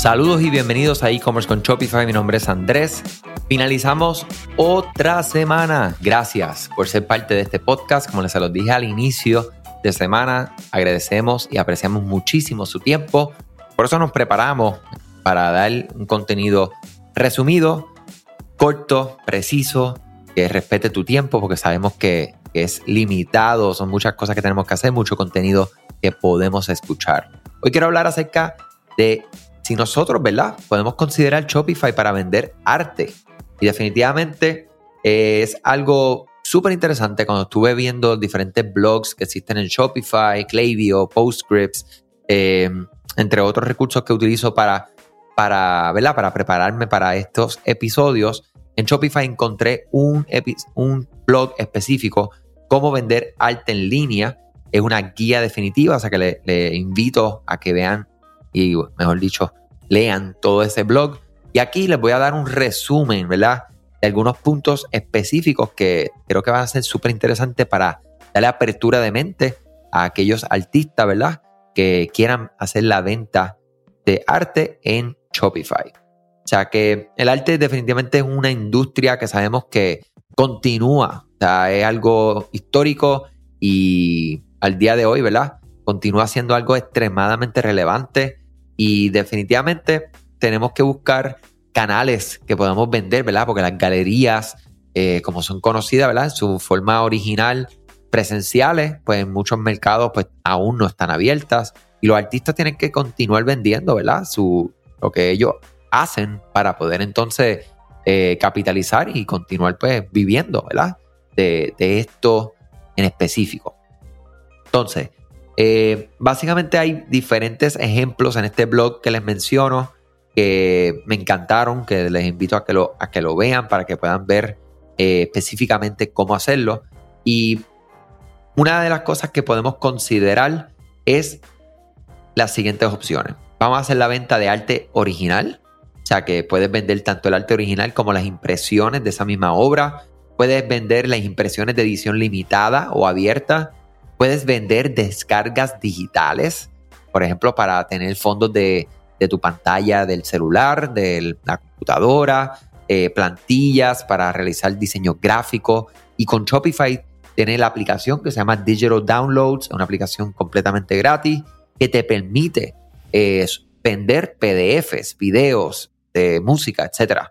Saludos y bienvenidos a e-commerce con Shopify. Mi nombre es Andrés. Finalizamos otra semana. Gracias por ser parte de este podcast. Como les los dije al inicio de semana, agradecemos y apreciamos muchísimo su tiempo. Por eso nos preparamos para dar un contenido resumido, corto, preciso, que respete tu tiempo, porque sabemos que es limitado, son muchas cosas que tenemos que hacer, mucho contenido que podemos escuchar. Hoy quiero hablar acerca de si nosotros, ¿verdad? Podemos considerar Shopify para vender arte. Y definitivamente eh, es algo súper interesante cuando estuve viendo diferentes blogs que existen en Shopify, Klaviyo, Postscripts, em, entre otros recursos que utilizo para, para, ¿verdad? para prepararme para estos episodios. En Shopify encontré un, un blog específico, cómo vender arte en línea. Es una guía definitiva, o sea que le, le invito a que vean y, mejor dicho, lean todo ese blog. Y aquí les voy a dar un resumen, ¿verdad? De algunos puntos específicos que creo que van a ser súper interesantes para darle apertura de mente a aquellos artistas, ¿verdad? Que quieran hacer la venta de arte en Shopify. O sea que el arte definitivamente es una industria que sabemos que continúa, o sea, es algo histórico y al día de hoy, ¿verdad? Continúa siendo algo extremadamente relevante y definitivamente tenemos que buscar canales que podamos vender, ¿verdad? Porque las galerías, eh, como son conocidas, ¿verdad? En su forma original, presenciales, pues en muchos mercados pues aún no están abiertas y los artistas tienen que continuar vendiendo, ¿verdad? Su, lo que ellos hacen para poder entonces eh, capitalizar y continuar pues viviendo, ¿verdad? De, de esto en específico. Entonces, eh, básicamente hay diferentes ejemplos en este blog que les menciono que me encantaron, que les invito a que lo, a que lo vean para que puedan ver eh, específicamente cómo hacerlo. Y una de las cosas que podemos considerar es las siguientes opciones. Vamos a hacer la venta de arte original, o sea que puedes vender tanto el arte original como las impresiones de esa misma obra. Puedes vender las impresiones de edición limitada o abierta Puedes vender descargas digitales, por ejemplo, para tener fondos de, tu pantalla del celular, de la computadora, eh, plantillas para realizar diseño gráfico. Y con Shopify tiene la aplicación que se llama Digital Downloads, una aplicación completamente gratis que te permite eh, vender PDFs, videos, de música, etcétera.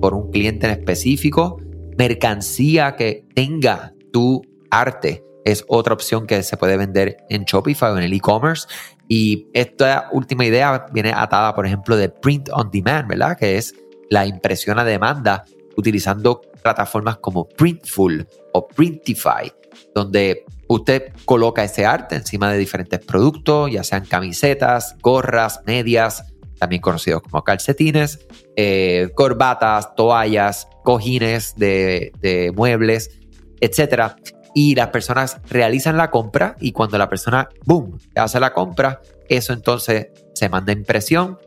por un cliente en específico, mercancía que tenga tu arte es otra opción que se puede vender en Shopify o en el e-commerce. Y esta última idea viene atada, por ejemplo, de print on demand, ¿verdad? Que es la impresión a demanda utilizando plataformas como Printful o Printify, donde usted coloca ese arte encima de diferentes productos, ya sean camisetas, gorras, medias, también conocidos como calcetines, eh, corbatas, toallas, cojines de, muebles, etc. Y las personas realizan la compra y cuando la persona, boom, hace la compra, eso entonces se manda impresión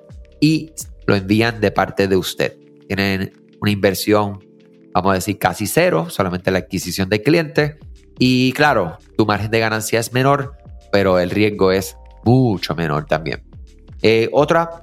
y lo envían de parte de usted. Tienen una inversión, vamos a decir, casi cero, solamente la adquisición de cliente. Y claro, tu margen de ganancia es menor, pero el riesgo es mucho menor también. Eh, otra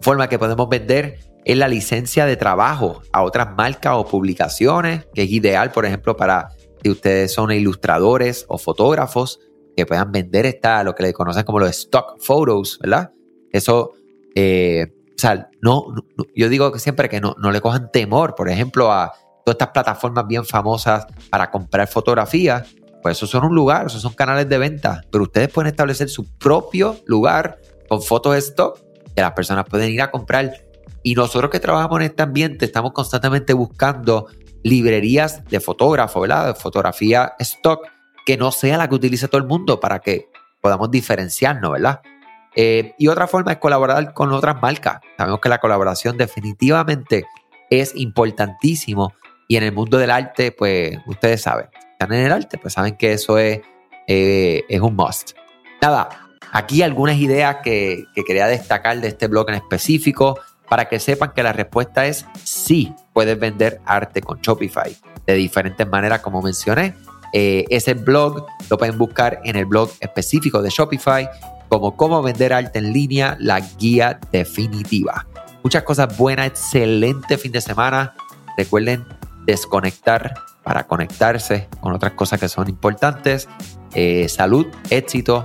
forma que podemos vender es la licencia de trabajo a otras marcas o publicaciones, que es ideal, por ejemplo, para si ustedes son ilustradores o fotógrafos que puedan vender esta, lo que le conocen como los stock photos, ¿verdad? Eso, eh, o sea, no, yo digo que siempre que no, no le cojan temor, por ejemplo, a todas estas plataformas bien famosas para comprar fotografías, pues eso son un lugar, esos son canales de venta, pero ustedes pueden establecer su propio lugar con fotos stock que las personas pueden ir a comprar. Y nosotros que trabajamos en este ambiente estamos constantemente buscando librerías de fotógrafo, ¿verdad? De fotografía stock que no sea la que utilice todo el mundo para que podamos diferenciarnos, ¿verdad? Eh, y otra forma es colaborar con otras marcas. Sabemos que la colaboración definitivamente es importantísimo y en el mundo del arte, pues ustedes saben, están en el arte, pues saben que eso es, eh, es un must. Nada, aquí algunas ideas que, que quería destacar de este blog en específico para que sepan que la respuesta es sí, puedes vender arte con Shopify de diferentes maneras, como mencioné. Eh, ese blog lo pueden buscar en el blog específico de Shopify como cómo vender arte en línea, la guía definitiva. Muchas cosas buenas, excelente fin de semana. Recuerden desconectar para conectarse con otras cosas que son importantes. Eh, salud, éxito